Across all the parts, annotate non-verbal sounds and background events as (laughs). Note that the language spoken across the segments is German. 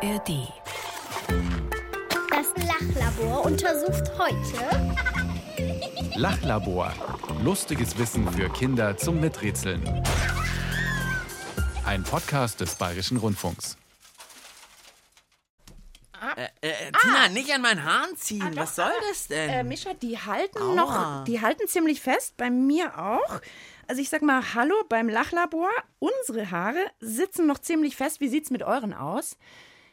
ARD. Das Lachlabor untersucht heute (laughs) Lachlabor. Lustiges Wissen für Kinder zum Miträtseln. Ein Podcast des Bayerischen Rundfunks. Äh, äh, Tina, nicht an meinen Haaren ziehen. Was soll das denn? Äh, Mischa, die halten Aua. noch, die halten ziemlich fest, bei mir auch. Also ich sag mal Hallo beim Lachlabor. Unsere Haare sitzen noch ziemlich fest. Wie sieht's mit euren aus?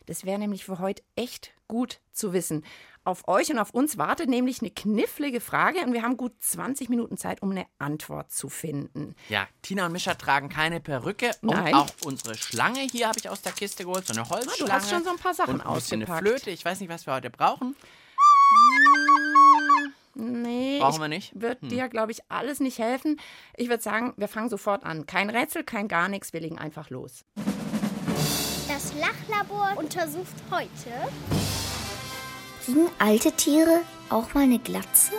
Das wäre nämlich für heute echt gut zu wissen. Auf euch und auf uns wartet nämlich eine knifflige Frage und wir haben gut 20 Minuten Zeit, um eine Antwort zu finden. ja, Tina und Mischa tragen keine Perücke. Nein. Und auch unsere Schlange hier habe ich aus der Kiste geholt. So eine Holzschlange. hast schon so ein paar Sachen und ein bisschen eine ausgepackt. Flöte. Ich weiß nicht, was wir heute brauchen. Nee, Brauchen wir nicht? Hm. Wird dir, glaube ich, alles nicht helfen. Ich würde sagen, wir fangen sofort an. Kein Rätsel, kein gar nichts, wir legen einfach los. Lachlabor untersucht heute Kriegen alte Tiere auch mal eine Glatze?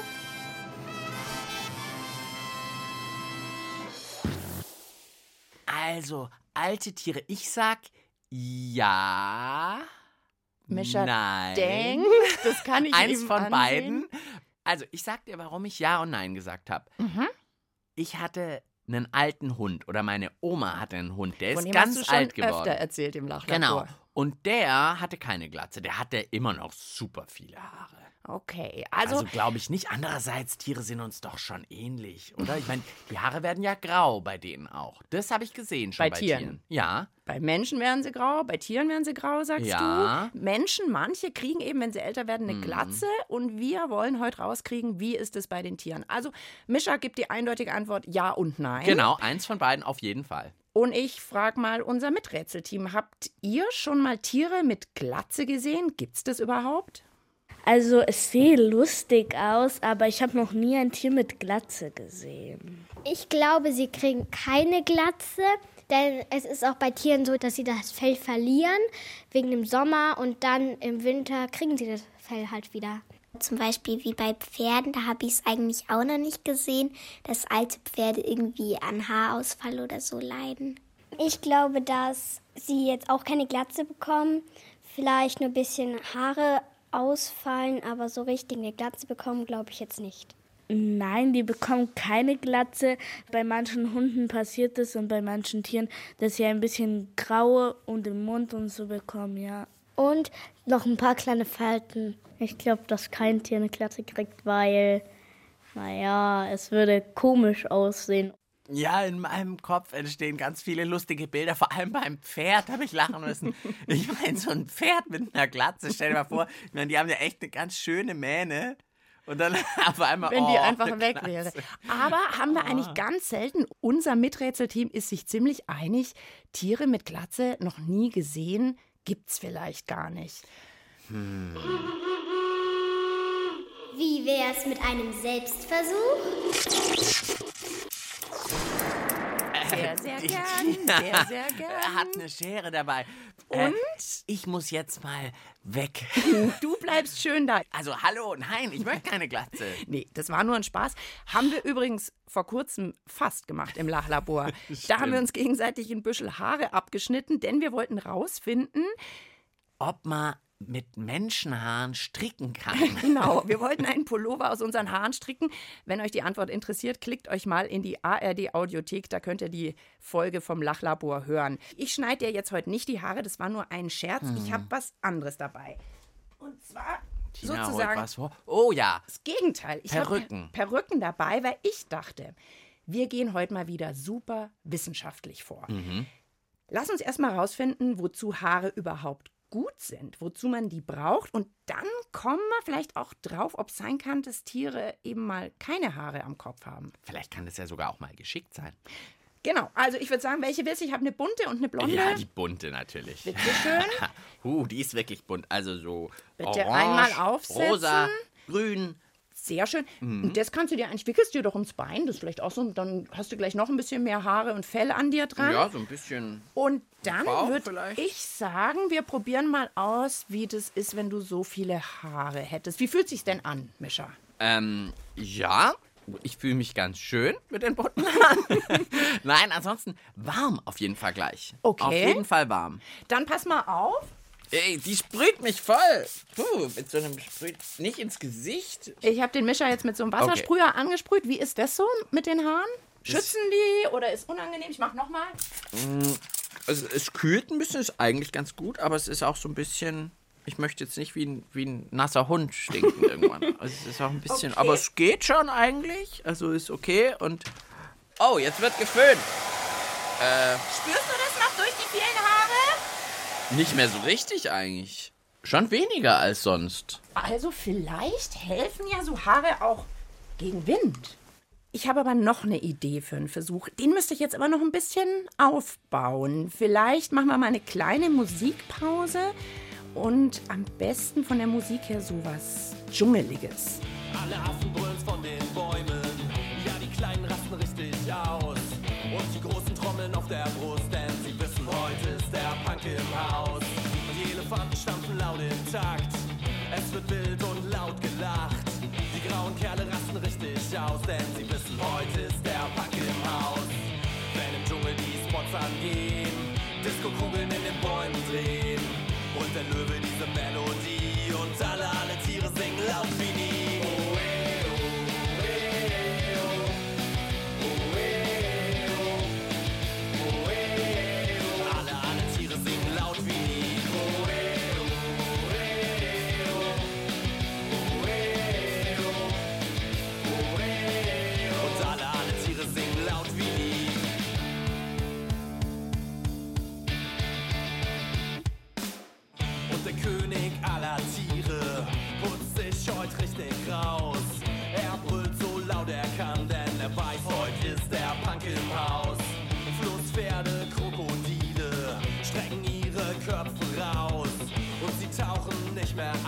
Also, alte Tiere. Ich sag ja. Mischa Nein. denkt, das kann ich (laughs) Eins von ansehen. beiden. Also, ich sag dir, warum ich Ja und Nein gesagt habe. Mhm. Ich hatte einen alten Hund oder meine Oma hatte einen Hund, der Von ist ganz alt geworden. öfter erzählt im Lachlabor. Genau. Und der hatte keine Glatze, der hatte immer noch super viele Haare. Okay, also, Also, glaube ich nicht. Andererseits, Tiere sind uns doch schon ähnlich, oder? Ich meine, die Haare werden ja grau bei denen auch. Das habe ich gesehen schon Bei bei, Tieren? Ja. bei Menschen werden sie grau, bei Tieren werden sie grau, sagst Ja. du. Menschen, manche kriegen eben, wenn sie älter werden, eine Mhm. Glatze. Und wir wollen heute rauskriegen, wie ist es bei den Tieren. Also, Mischa gibt die eindeutige Antwort Ja und Nein. Genau, eins von beiden auf jeden Fall. Und ich frage mal unser Miträtselteam, habt ihr schon mal Tiere mit Glatze gesehen? Gibt's das überhaupt? Also es sieht lustig aus, aber ich habe noch nie ein Tier mit Glatze gesehen. Ich glaube, sie kriegen keine Glatze, denn es ist auch bei Tieren so, dass sie das Fell verlieren wegen dem Sommer und dann im Winter kriegen sie das Fell halt wieder. Zum Beispiel wie bei Pferden, da habe ich es eigentlich auch noch nicht gesehen, dass alte Pferde irgendwie an Haarausfall oder so leiden. Ich glaube, dass sie jetzt auch keine Glatze bekommen, vielleicht nur ein bisschen Haare ausfallen, aber so richtig eine Glatze bekommen, glaube ich jetzt nicht. Nein, die bekommen keine Glatze. Bei manchen Hunden passiert es und bei manchen Tieren, dass sie ein bisschen graue und im Mund und so bekommen, ja. Und noch ein paar kleine Falten. Ich glaube, dass kein Tier eine Glatze kriegt, weil, naja, es würde komisch aussehen. Ja, in meinem Kopf entstehen ganz viele lustige Bilder, vor allem beim Pferd habe ich lachen müssen. Ich meine, so ein Pferd mit einer Glatze, stell dir mal vor, ich meine, die haben ja echt eine ganz schöne Mähne. Und dann (laughs) auf einmal. Wenn die oh, einfach eine weg Glatze. wäre. Aber haben wir eigentlich ganz selten, unser Miträtselteam ist sich ziemlich einig, Tiere mit Glatze noch nie gesehen, gibt's vielleicht gar nicht. Wie wär's mit einem Selbstversuch? Sehr, sehr gern, sehr, (laughs) sehr gern. Hat eine Schere dabei. Und? ich muss jetzt mal weg. Du bleibst schön da. Also, hallo, nein, ich möchte keine Glatze. (laughs) Nee, das war nur ein Spaß. Haben wir übrigens vor kurzem fast gemacht im Lachlabor. (laughs) da haben wir uns gegenseitig ein Büschel Haare abgeschnitten, denn wir wollten rausfinden, Ob man mit Menschenhaaren stricken kann. (laughs) Genau, (laughs) wir wollten einen Pullover aus unseren Haaren stricken. Wenn euch die Antwort interessiert, klickt euch mal in die ARD Audiothek, da könnt ihr die Folge vom Lachlabor hören. Ich schneide dir jetzt heute nicht die Haare, das war nur ein Scherz. Ich habe was anderes dabei. Und zwar Tina sozusagen was vor. Oh ja. das Gegenteil. Ich habe Perücken. Perücken dabei, weil ich dachte, wir gehen heute mal wieder super wissenschaftlich vor. Lass uns erstmal rausfinden, wozu Haare überhaupt gut sind, wozu man die braucht. Und dann kommen wir vielleicht auch drauf, ob es sein kann, dass Tiere eben mal keine Haare am Kopf haben. Vielleicht kann das ja sogar auch mal geschickt sein. Genau, also ich würde sagen, welche willst du? Ich habe eine bunte und eine blonde. Ja, die bunte natürlich. Bitte schön. (laughs) uh, die ist wirklich bunt. Also so Bitte orange, einmal aufsetzen. rosa, grün. Sehr schön. Mhm. Und das kannst du dir eigentlich, wickelst dir doch ums Bein. Das ist vielleicht auch so, dann hast du gleich noch ein bisschen mehr Haare und Fell an dir dran. Ja, so ein bisschen. Und dann würde ich sagen, wir probieren mal aus, wie das ist, wenn du so viele Haare hättest. Wie fühlt sich's denn an, Mischa? Ähm, ja, ich fühle mich ganz schön mit den bunten (laughs) Haaren. Nein, ansonsten warm auf jeden Fall gleich. Okay. Auf jeden Fall warm. Dann pass mal auf. Ey, die sprüht mich voll. Puh, mit so einem Sprüh. Nicht ins Gesicht. Ich habe den Mischer jetzt mit so einem Wassersprüher angesprüht. Wie ist das so mit den Haaren? Schützen die oder ist unangenehm? Ich mach nochmal. Also, es kühlt ein bisschen, ist eigentlich ganz gut, aber es ist auch so ein bisschen. Ich möchte jetzt nicht wie ein, wie ein nasser Hund stinken (laughs) irgendwann. Also es ist auch ein bisschen. Okay. Aber es geht schon eigentlich. Also ist okay. Und. Oh, jetzt wird geföhnt. Spürst du das noch durch die vielen Haare? Nicht mehr so richtig eigentlich. Schon weniger als sonst. Also vielleicht helfen ja so Haare auch gegen Wind. Ich habe aber noch eine Idee für einen Versuch. Den müsste ich jetzt aber noch ein bisschen aufbauen. Vielleicht machen wir mal eine kleine Musikpause und am besten von der Musik her sowas Dschungeliges. Alle Affen von den laut im Takt. Es wird wild und laut gelacht. Die grauen Kerle rasten richtig aus, denn sie wissen, heute ist der Punk im Haus. Wenn im Dschungel die Spots angehen, Disco-Kugeln in den Bäumen drehen. Und der Löwe diese Melodie und alle,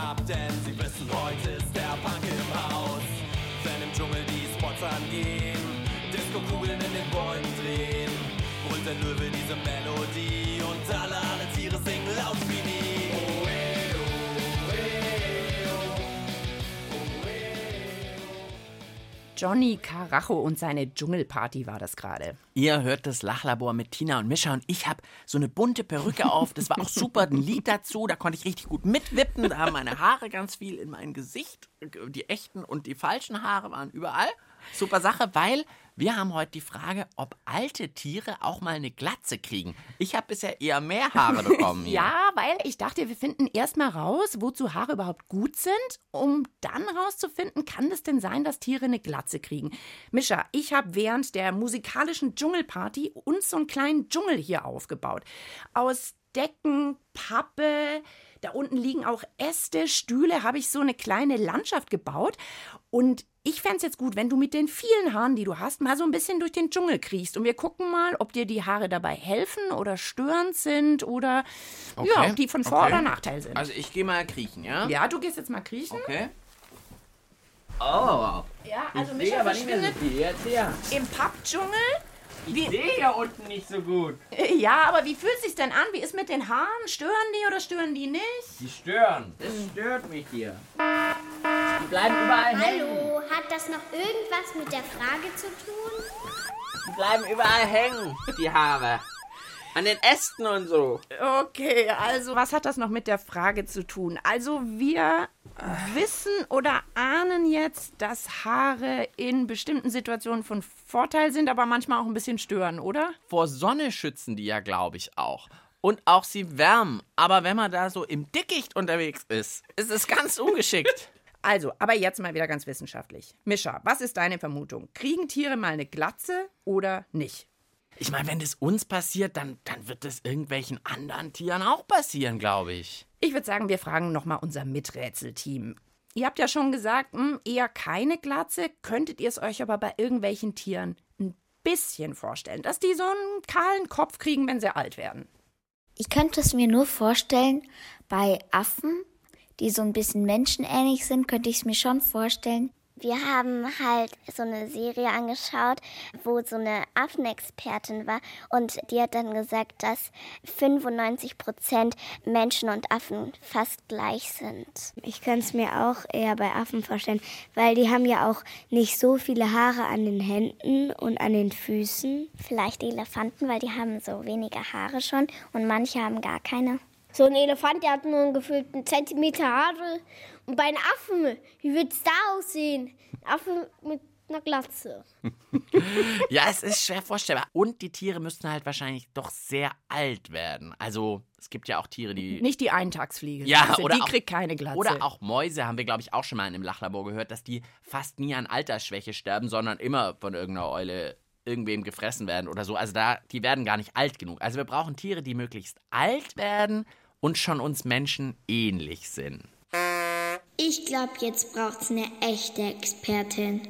ab, denn sie wissen, heute ist der Punk im Haus. Wenn im Dschungel die Spots angehen, Disco-Kugeln in den Bäumen drehen, brüllt der Löwe diese Melodie Johnny Carajo und seine Dschungelparty war das gerade. Ihr hört das Lachlabor mit Tina und Mischa und ich habe so eine bunte Perücke auf. Das war auch super, ein Lied dazu. Da konnte ich richtig gut mitwippen. Da haben meine Haare ganz viel in mein Gesicht. Die echten und die falschen Haare waren überall. Super Sache, weil wir haben heute die Frage, ob alte Tiere auch mal eine Glatze kriegen. Ich habe bisher eher mehr Haare (laughs) bekommen. Hier. Ja, weil ich dachte, wir finden erstmal raus, wozu Haare überhaupt gut sind, um dann rauszufinden, kann es denn sein, dass Tiere eine Glatze kriegen. Mischa, ich habe während der musikalischen Dschungelparty uns so einen kleinen Dschungel hier aufgebaut. Aus Decken, Pappe, da unten liegen auch Äste, Stühle, habe ich so eine kleine Landschaft gebaut. Und ich fände es jetzt gut, wenn du mit den vielen Haaren, die du hast, mal so ein bisschen durch den Dschungel kriechst. Und wir gucken mal, ob dir die Haare dabei helfen oder störend sind oder ja, ob die von Vor- okay. oder Nachteil sind. Also ich gehe mal kriechen, ja? ja, du gehst jetzt mal kriechen. Okay. Oh, Ja, also ich Micha sehe aber nicht mehr so verschwindet viel. Jetzt her. im Pappdschungel. Ich sehe hier unten nicht so gut. Äh, Ja, aber wie fühlt sich denn an? Wie ist mit den Haaren? Stören die oder stören die nicht? Die stören. Das stört mich hier. Die bleiben überall hängen. Hallo, hat das noch irgendwas mit der Frage zu tun? Die bleiben überall hängen, die Haare. An den Ästen und so. Okay, also was hat das noch mit der Frage zu tun? Also wir wissen oder ahnen jetzt, dass Haare in bestimmten Situationen von Vorteil sind, aber manchmal auch ein bisschen stören, oder? Vor Sonne schützen die ja, glaube ich, auch. Und auch sie wärmen. Aber wenn man da so im Dickicht unterwegs ist, ist es ganz ungeschickt. (laughs) Also, aber jetzt mal wieder ganz wissenschaftlich. Mischa, was ist deine Vermutung? Kriegen Tiere mal eine Glatze oder nicht? Ich meine, wenn das uns passiert, dann, dann wird das irgendwelchen anderen Tieren auch passieren, glaube ich. Ich würde sagen, wir fragen nochmal unser Miträtselteam. Ihr habt ja schon gesagt, hm, eher keine Glatze. Könntet ihr es euch aber bei irgendwelchen Tieren ein bisschen vorstellen, dass die so einen kahlen Kopf kriegen, wenn sie alt werden? Ich könnte es mir nur vorstellen, bei Affen, die so ein bisschen menschenähnlich sind, könnte ich es mir schon vorstellen. Wir haben halt so eine Serie angeschaut, wo so eine Affenexpertin war und die hat dann gesagt, dass 95 Prozent Menschen und Affen fast gleich sind. Ich kann es mir auch eher bei Affen vorstellen, weil die haben ja auch nicht so viele Haare an den Händen und an den Füßen. Vielleicht Elefanten, weil die haben so weniger Haare schon und manche haben gar keine. So ein Elefant, der hat nur einen gefühlten Zentimeter Haare. Und bei einem Affen, wie wird es da aussehen? Ein Affe mit einer Glatze. (laughs) Ja, es ist schwer vorstellbar. Und die Tiere müssten halt wahrscheinlich doch sehr alt werden. Also, es gibt ja auch Tiere, die. Nicht die Eintagsfliege. Ja, Also, oder die auch- kriegt keine Glatze. Oder auch Mäuse haben wir, glaube ich, auch schon mal in einem Lachlabor gehört, dass die fast nie an Altersschwäche sterben, sondern immer von irgendeiner Eule irgendwem gefressen werden oder so. Also da, die werden gar nicht alt genug. Also wir brauchen Tiere, die möglichst alt werden und schon uns Menschen ähnlich sind. Ich glaube, jetzt braucht's eine echte Expertin.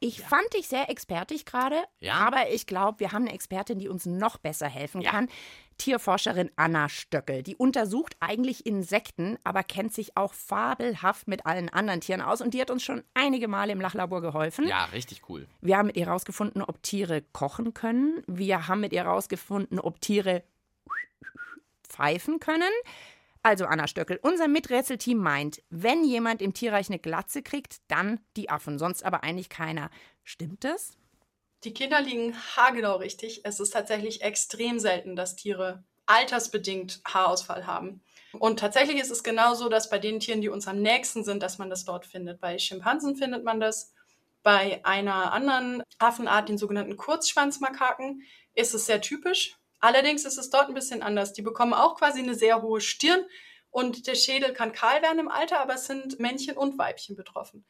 Ich fand dich sehr expertig gerade, Ja. aber ich glaube, wir haben eine Expertin, die uns noch besser helfen Ja. kann. Tierforscherin Anna Stöckel. Die untersucht eigentlich Insekten, aber kennt sich auch fabelhaft mit allen anderen Tieren aus und die hat uns schon einige Male im Lachlabor geholfen. Ja, richtig cool. Wir haben mit ihr herausgefunden, ob Tiere kochen können. Wir haben mit ihr herausgefunden, ob Tiere pfeifen können. Also Anna Stöckel, unser Miträtselteam meint, wenn jemand im Tierreich eine Glatze kriegt, dann die Affen, sonst aber eigentlich keiner. Stimmt das? Die Kinder liegen haargenau richtig. Es ist tatsächlich extrem selten, dass Tiere altersbedingt Haarausfall haben. Und tatsächlich ist es genauso, dass bei den Tieren, die uns am nächsten sind, dass man das dort findet. Bei Schimpansen findet man das. Bei einer anderen Affenart, den sogenannten Kurzschwanzmakaken, ist es sehr typisch. Allerdings ist es dort ein bisschen anders. Die bekommen auch quasi eine sehr hohe Stirn und der Schädel kann kahl werden im Alter, aber es sind Männchen und Weibchen betroffen.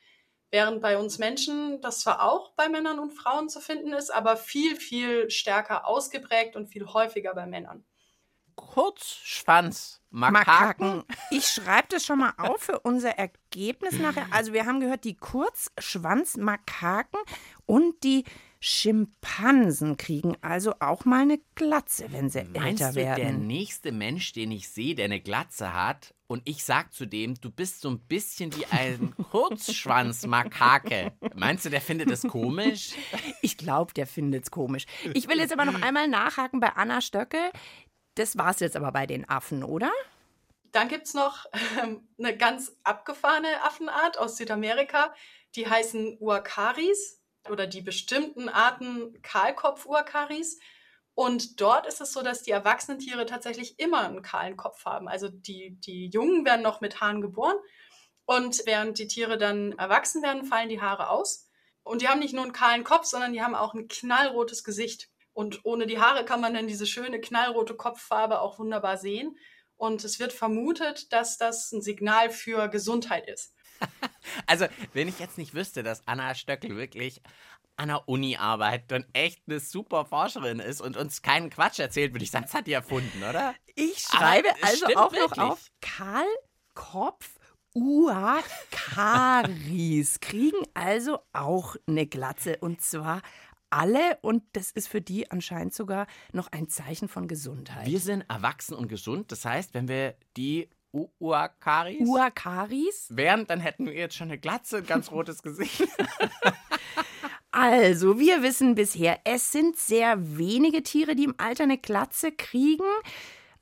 Während bei uns Menschen das zwar auch bei Männern und Frauen zu finden ist, aber viel, viel stärker ausgeprägt und viel häufiger bei Männern. Kurzschwanz. Makaken. Ich schreibe das schon mal auf für unser Ergebnis nachher. Also wir haben gehört, die Kurzschwanzmakaken und die Schimpansen kriegen also auch mal eine Glatze, wenn sie Meinst älter du, der werden. nächste Mensch, den ich sehe, der eine Glatze hat, und ich sag zu dem, du bist so ein bisschen wie ein (laughs) Kurzschwanzmakake. Meinst du, der findet das komisch? (laughs) Ich glaube, der findet es komisch. Ich will jetzt aber noch einmal nachhaken bei Anna Stöckel. Das war's jetzt aber bei den Affen, oder? Dann gibt's noch ähm, eine ganz abgefahrene Affenart aus Südamerika, die heißen Uakaris oder die bestimmten Arten Kahlkopf-Uakaris. Und dort ist es so, dass die erwachsenen Tiere tatsächlich immer einen kahlen Kopf haben. Also die, die Jungen werden noch mit Haaren geboren und während die Tiere dann erwachsen werden, fallen die Haare aus. Und die haben nicht nur einen kahlen Kopf, sondern die haben auch ein knallrotes Gesicht. Und ohne die Haare kann man dann diese schöne knallrote Kopffarbe auch wunderbar sehen. Und es wird vermutet, dass das ein Signal für Gesundheit ist. Also, wenn ich jetzt nicht wüsste, dass Anna Stöckel wirklich an der Uni arbeitet und echt eine super Forscherin ist und uns keinen Quatsch erzählt, würde ich sagen, das hat die erfunden, oder? Ich Aber schreibe es also auch wirklich. noch auf Kahlkopf Uakaris kriegen also auch eine Glatze und zwar alle und das ist für die anscheinend sogar noch ein Zeichen von Gesundheit. Wir sind erwachsen und gesund. Das heißt, wenn wir die U- Uakaris Uakaris? wären, dann hätten wir jetzt schon eine Glatze, ein ganz rotes Gesicht. (laughs) Also, wir wissen bisher, es sind sehr wenige Tiere, die im Alter eine Glatze kriegen.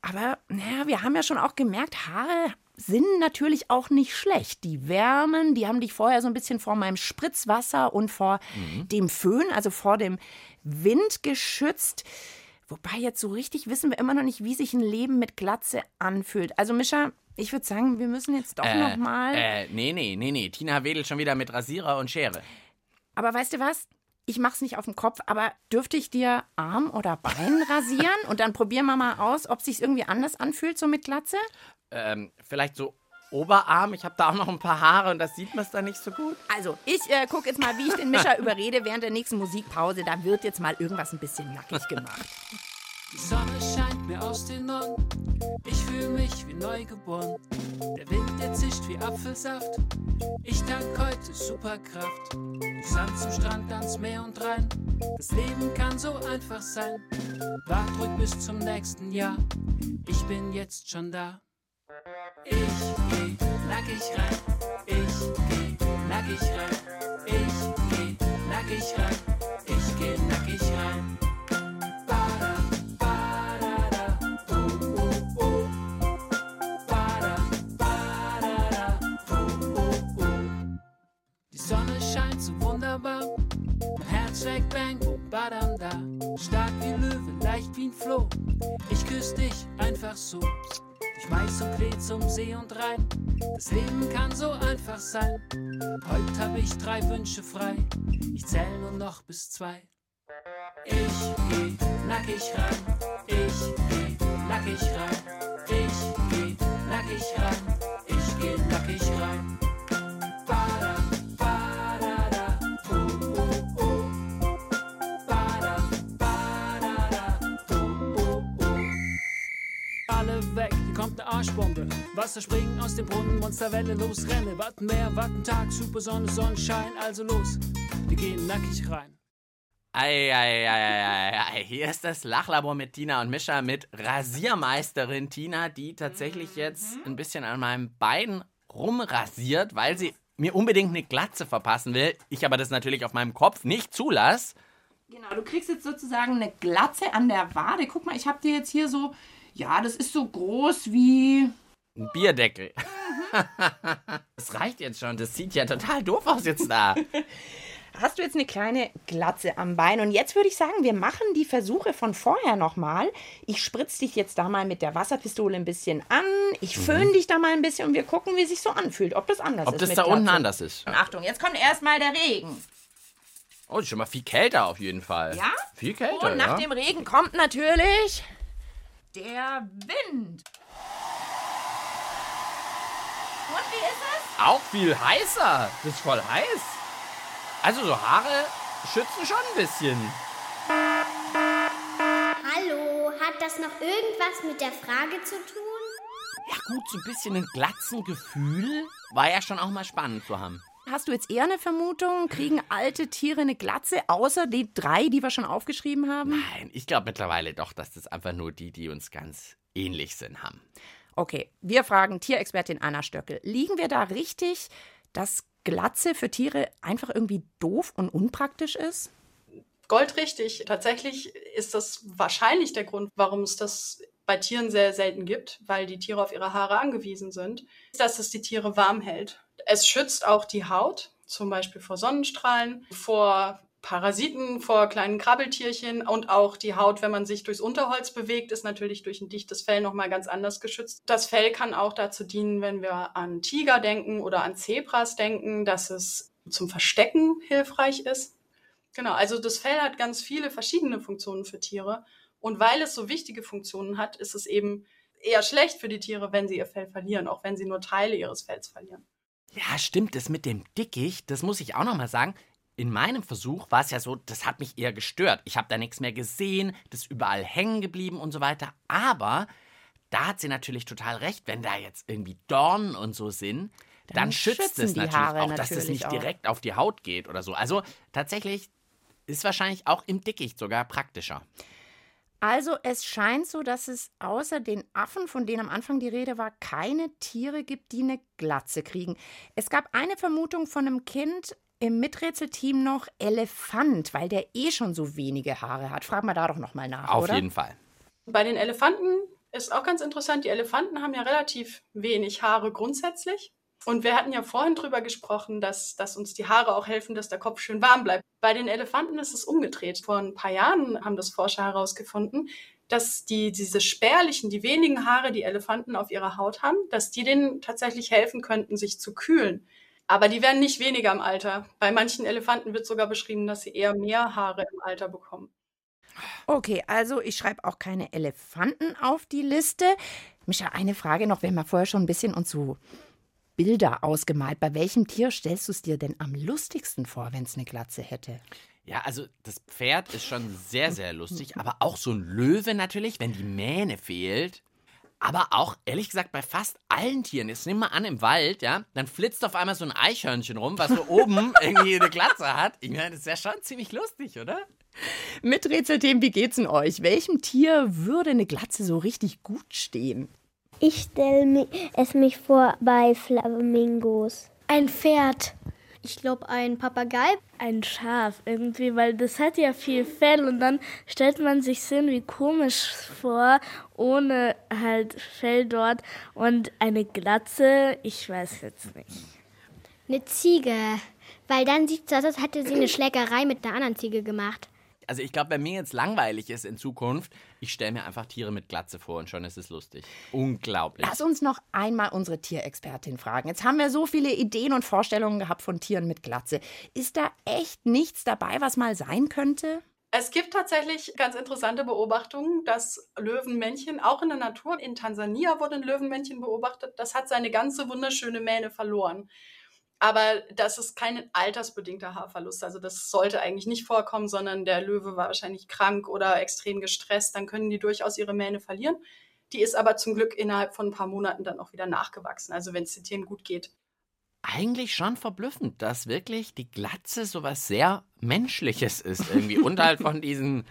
Aber naja, wir haben ja schon auch gemerkt, Haare sind natürlich auch nicht schlecht. Die wärmen, die haben dich vorher so ein bisschen vor meinem Spritzwasser und vor dem Föhn, also vor dem Wind geschützt. Wobei jetzt so richtig wissen wir immer noch nicht, wie sich ein Leben mit Glatze anfühlt. Also Mischa, ich würde sagen, wir müssen jetzt doch noch mal. Äh, nee, nee, nee, nee. Tina wedelt schon wieder mit Rasierer und Schere. Aber weißt du was? Ich mach's nicht auf dem Kopf, aber dürfte ich dir Arm oder Bein (laughs) rasieren? Und dann probieren wir mal aus, ob sich's irgendwie anders anfühlt, so mit Glatze? Ähm, vielleicht so Oberarm. Ich habe da auch noch ein paar Haare und das sieht man dann nicht so gut. Also, ich äh, gucke jetzt mal, wie ich den Mischer (laughs) überrede während der nächsten Musikpause. Da wird jetzt mal irgendwas ein bisschen nackig gemacht. Die Sonne scheint mir aus den Norden. Ich fühle mich wie neugeboren. Der Wind, der zischt wie Apfelsaft. Ich dank heute Superkraft. Sand zum Strand, ans Meer und rein. Das Leben kann so einfach sein. Wart ruhig bis zum nächsten Jahr. Ich bin jetzt schon da. Ich geh nackig rein. Ich geh nackig rein. Ich geh nackig rein. Ich geh nackig rein. Klee zum See und Rhein. Das Leben kann so einfach sein. Heute hab ich drei Wünsche frei. Ich zähl nur noch bis zwei. Ich geh nackig rein. Ich geh nackig rein. Ich geh nackig rein. Ich geh nackig rein. Hier kommt ne Arschbombe. Wasser springen aus dem Brunnen, Monsterwelle, los, renne. Warten Meer, warten Tag, super Sonne, Sonnenschein, also los. Wir gehen nackig rein. Eieieiei, hier ist das Lachlabor mit Tina und Mischa mit Rasiermeisterin Tina, die tatsächlich jetzt ein bisschen an meinem Bein rumrasiert, weil sie mir unbedingt eine Glatze verpassen will. Ich aber das natürlich auf meinem Kopf nicht zulasse. Genau, du kriegst jetzt sozusagen eine Glatze an der Wade. Guck mal, ich habe dir jetzt hier so, ja, das ist so groß wie. Ein Bierdeckel. (laughs) Das reicht jetzt schon. Das sieht ja total doof aus jetzt da. (laughs) Hast du jetzt eine kleine Glatze am Bein? Und jetzt würde ich sagen, wir machen die Versuche von vorher nochmal. Ich spritze dich jetzt da mal mit der Wasserpistole ein bisschen an. Ich föhn dich da mal ein bisschen und wir gucken, wie es sich so anfühlt. Ob das anders Ob ist. das mit da unten Glatze. anders ist. Und Achtung, jetzt kommt erstmal der Regen. Oh, ist schon mal viel kälter auf jeden Fall. Ja? Viel kälter, Und nach ja. dem Regen kommt natürlich der Wind. Und wie ist es? Auch viel heißer. Das ist voll heiß. Also so Haare schützen schon ein bisschen. Hallo, hat das noch irgendwas mit der Frage zu tun? Ja gut, so ein bisschen ein Glatzengefühl war ja schon auch mal spannend zu haben. Hast du jetzt eher eine Vermutung, kriegen alte Tiere eine Glatze, außer die drei, die wir schon aufgeschrieben haben? Nein, ich glaube mittlerweile doch, dass das einfach nur die, die uns ganz ähnlich sind, haben. Okay, wir fragen Tierexpertin Anna Stöckel. Liegen wir da richtig, dass Glatze für Tiere einfach irgendwie doof und unpraktisch ist? Goldrichtig. Tatsächlich ist das wahrscheinlich der Grund, warum es das bei Tieren sehr selten gibt, weil die Tiere auf ihre Haare angewiesen sind, dass es die Tiere warm hält. Es schützt auch die Haut, zum Beispiel vor Sonnenstrahlen, vor Parasiten, vor kleinen Krabbeltierchen und auch die Haut, wenn man sich durchs Unterholz bewegt, ist natürlich durch ein dichtes Fell nochmal ganz anders geschützt. Das Fell kann auch dazu dienen, wenn wir an Tiger denken oder an Zebras denken, dass es zum Verstecken hilfreich ist. Genau, also das Fell hat ganz viele verschiedene Funktionen für Tiere. Und weil es so wichtige Funktionen hat, ist es eben eher schlecht für die Tiere, wenn sie ihr Fell verlieren, auch wenn sie nur Teile ihres Fells verlieren. Ja, stimmt, das mit dem Dickicht, das muss ich auch nochmal sagen. In meinem Versuch war es ja so, das hat mich eher gestört. Ich habe da nichts mehr gesehen, das ist überall hängen geblieben und so weiter. Aber da hat sie natürlich total recht, wenn da jetzt irgendwie Dornen und so sind, dann, Dann schützt es natürlich Haare auch, dass es nicht auch. direkt auf die Haut geht oder so. Also tatsächlich ist wahrscheinlich auch im Dickicht sogar praktischer. Also es scheint so, dass es außer den Affen, von denen am Anfang die Rede war, keine Tiere gibt, die eine Glatze kriegen. Es gab eine Vermutung von einem Kind im Miträtselteam noch Elefant, weil der eh schon so wenige Haare hat. Frag mal da doch noch mal nach, Auf oder? jeden Fall. Bei den Elefanten ist auch ganz interessant, die Elefanten haben ja relativ wenig Haare grundsätzlich. Und wir hatten ja vorhin drüber gesprochen, dass, dass uns die Haare auch helfen, dass der Kopf schön warm bleibt. Bei den Elefanten ist es umgedreht. Vor ein paar Jahren haben das Forscher herausgefunden, dass die, diese spärlichen, die wenigen Haare, die Elefanten auf ihrer Haut haben, dass die denen tatsächlich helfen könnten, sich zu kühlen. Aber die werden nicht weniger im Alter. Bei manchen Elefanten wird sogar beschrieben, dass sie eher mehr Haare im Alter bekommen. Okay, also ich schreibe auch keine Elefanten auf die Liste. Micha, eine Frage noch. Wir haben ja vorher schon ein bisschen uns so Bilder ausgemalt. Bei welchem Tier stellst du es dir denn am lustigsten vor, wenn es eine Glatze hätte? Ja, also das Pferd ist schon sehr, sehr lustig, aber auch so ein Löwe natürlich, wenn die Mähne fehlt. Aber auch, ehrlich gesagt, bei fast allen Tieren, jetzt nimm mal an im Wald, ja, dann flitzt auf einmal so ein Eichhörnchen rum, was so (laughs) oben irgendwie eine Glatze hat. Ich meine, das ist ja schon ziemlich lustig, oder? Mit Rätselthemen, wie geht's denn euch? Welchem Tier würde eine Glatze so richtig gut stehen? Ich stelle es mich vor bei Flamingos. Ein Pferd. Ich glaube, ein Papagei. Ein Schaf irgendwie, weil das hat ja viel Fell und dann stellt man sich so irgendwie komisch vor, ohne halt Fell dort und eine Glatze, ich weiß jetzt nicht. Eine Ziege. Weil dann sieht es aus, als hätte sie eine Schlägerei mit einer anderen Ziege gemacht. Also ich glaube, wenn mir jetzt langweilig ist in Zukunft, ich stelle mir einfach Tiere mit Glatze vor und schon ist es lustig. Unglaublich. Lass uns noch einmal unsere Tierexpertin fragen. Jetzt haben wir so viele Ideen und Vorstellungen gehabt von Tieren mit Glatze. Ist da echt nichts dabei, was mal sein könnte? Es gibt tatsächlich ganz interessante Beobachtungen, dass Löwenmännchen, auch in der Natur, in Tansania wurde ein Löwenmännchen beobachtet, das hat seine ganze wunderschöne Mähne verloren. Aber das ist kein altersbedingter Haarverlust. Also das sollte eigentlich nicht vorkommen, sondern der Löwe war wahrscheinlich krank oder extrem gestresst. Dann können die durchaus ihre Mähne verlieren. Die ist aber zum Glück innerhalb von ein paar Monaten dann auch wieder nachgewachsen. Also wenn es den Tieren gut geht. Eigentlich schon verblüffend, dass wirklich die Glatze sowas sehr Menschliches ist irgendwie. Und halt von diesen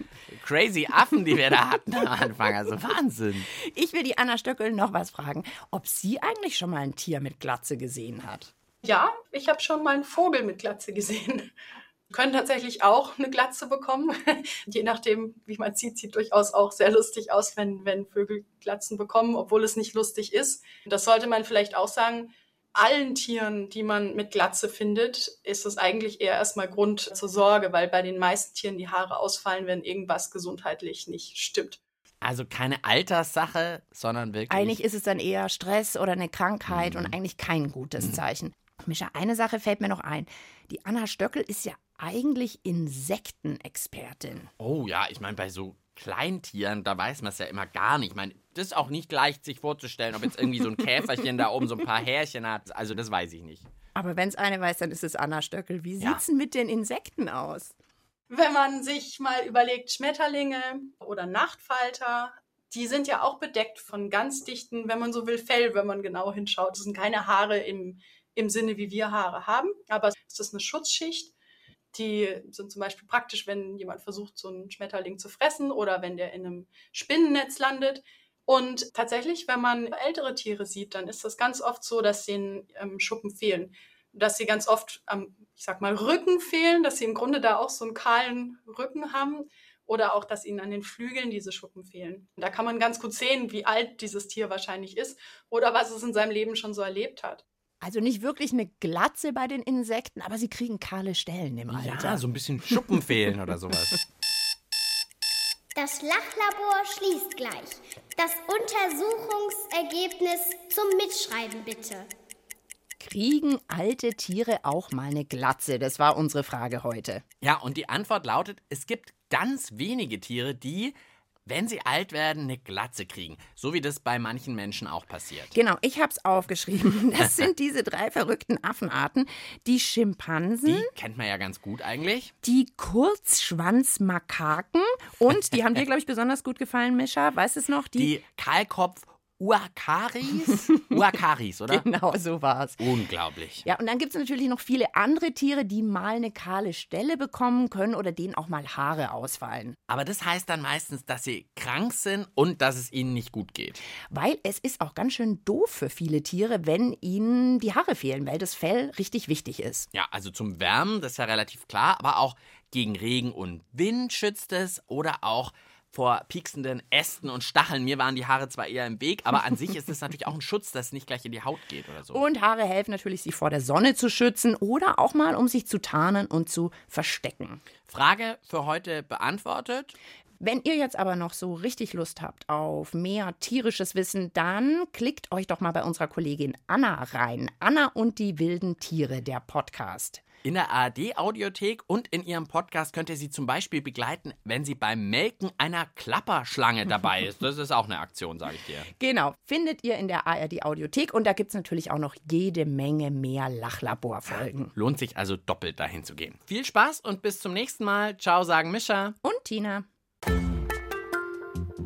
crazy Affen, die wir da hatten am Anfang. Also Wahnsinn. Ich will die Anna Stöckel noch was fragen, ob sie eigentlich schon mal ein Tier mit Glatze gesehen hat. Ja, ich habe schon mal einen Vogel mit Glatze gesehen. (laughs) Können tatsächlich auch eine Glatze bekommen. (laughs) Je nachdem, wie man sieht, sieht durchaus auch sehr lustig aus, wenn, wenn Vögel Glatzen bekommen, obwohl es nicht lustig ist. Das sollte man vielleicht auch sagen. Allen Tieren, die man mit Glatze findet, ist es eigentlich eher erstmal Grund zur Sorge, weil bei den meisten Tieren die Haare ausfallen, wenn irgendwas gesundheitlich nicht stimmt. Also keine Alterssache, sondern wirklich. Eigentlich ist es dann eher Stress oder eine Krankheit mhm. und eigentlich kein gutes Zeichen. Mischa, eine Sache fällt mir noch ein. Die Anna Stöckel ist ja eigentlich Insektenexpertin. Oh ja, ich meine, bei so Kleintieren, da weiß man es ja immer gar nicht. Ich meine, das ist auch nicht leicht, sich vorzustellen, ob jetzt irgendwie so ein Käferchen (laughs) da oben so ein paar Härchen hat. Also, das weiß ich nicht. Aber wenn es eine weiß, dann ist es Anna Stöckel. Wie ja. sieht es mit den Insekten aus? Wenn man sich mal überlegt, Schmetterlinge oder Nachtfalter, die sind ja auch bedeckt von ganz dichten, wenn man so will, Fell, wenn man genau hinschaut. Das sind keine Haare im, im Sinne, wie wir Haare haben, aber es ist eine Schutzschicht. Die sind zum Beispiel praktisch, wenn jemand versucht, so einen Schmetterling zu fressen oder wenn der in einem Spinnennetz landet. Und tatsächlich, wenn man ältere Tiere sieht, dann ist das ganz oft so, dass denen ähm, Schuppen fehlen. Dass sie ganz oft am, ich sag mal, Rücken fehlen, dass sie im Grunde da auch so einen kahlen Rücken haben oder auch, dass ihnen an den Flügeln diese Schuppen fehlen. Da kann man ganz gut sehen, wie alt dieses Tier wahrscheinlich ist oder was es in seinem Leben schon so erlebt hat. Also nicht wirklich eine Glatze bei den Insekten, aber sie kriegen kahle Stellen im Alter. Ja, so ein bisschen Schuppen fehlen oder sowas. (laughs) Das Lachlabor schließt gleich. Das Untersuchungsergebnis zum Mitschreiben bitte. Kriegen alte Tiere auch mal eine Glatze? Das war unsere Frage heute. Ja, und die Antwort lautet, es gibt ganz wenige Tiere, die wenn sie alt werden, eine Glatze kriegen. So wie das bei manchen Menschen auch passiert. Genau, ich habe es aufgeschrieben. (laughs) Das sind diese drei verrückten Affenarten. Die Schimpansen. Die kennt man ja ganz gut eigentlich. Die Kurzschwanzmakaken. Und die haben dir, (laughs) glaube ich, besonders gut gefallen, Mischa. Weißt du es noch? Die, die Kahlkopf- Uakaris? Uakaris, (laughs) oder? Genau, so war es. Unglaublich. Ja, und dann gibt es natürlich noch viele andere Tiere, die mal eine kahle Stelle bekommen können oder denen auch mal Haare ausfallen. Aber das heißt dann meistens, dass sie krank sind und dass es ihnen nicht gut geht. Weil es ist auch ganz schön doof für viele Tiere, wenn ihnen die Haare fehlen, weil das Fell richtig wichtig ist. Ja, also zum Wärmen, das ist ja relativ klar, aber auch gegen Regen und Wind schützt es oder auch vor pieksenden Ästen und Stacheln. Mir waren die Haare zwar eher im Weg, aber an sich ist es natürlich auch ein Schutz, dass es nicht gleich in die Haut geht oder so. Und Haare helfen natürlich, sich vor der Sonne zu schützen oder auch mal, um sich zu tarnen und zu verstecken. Frage für heute beantwortet. Wenn ihr jetzt aber noch so richtig Lust habt auf mehr tierisches Wissen, dann klickt euch doch mal bei unserer Kollegin Anna rein. Anna und die wilden Tiere, der Podcast. In der ARD-Audiothek und in ihrem Podcast könnt ihr sie zum Beispiel begleiten, wenn sie beim Melken einer Klapperschlange dabei ist. Das ist auch eine Aktion, sage ich dir. Genau, findet ihr in der ARD-Audiothek und da gibt es natürlich auch noch jede Menge mehr Lachlaborfolgen. Lohnt sich also doppelt dahin zu gehen. Viel Spaß und bis zum nächsten Mal. Ciao, sagen Mischa und Tina.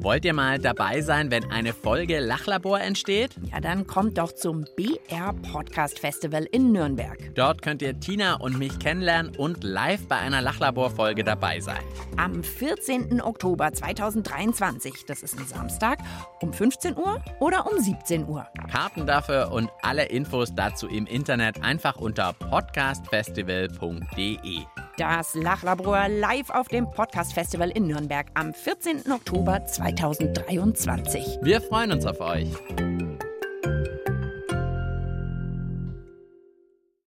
Wollt ihr mal dabei sein, wenn eine Folge Lachlabor entsteht? Ja, dann kommt doch zum BR Podcast Festival in Nürnberg. Dort könnt ihr Tina und mich kennenlernen und live bei einer Lachlabor-Folge dabei sein. Am 14. Oktober 2023, das ist ein Samstag, um 15 Uhr oder um 17 Uhr. Karten dafür und alle Infos dazu im Internet einfach unter podcastfestival.de. Das Lachlabor live auf dem Podcast Festival in Nürnberg am 14. Oktober 2023. Wir freuen uns auf euch.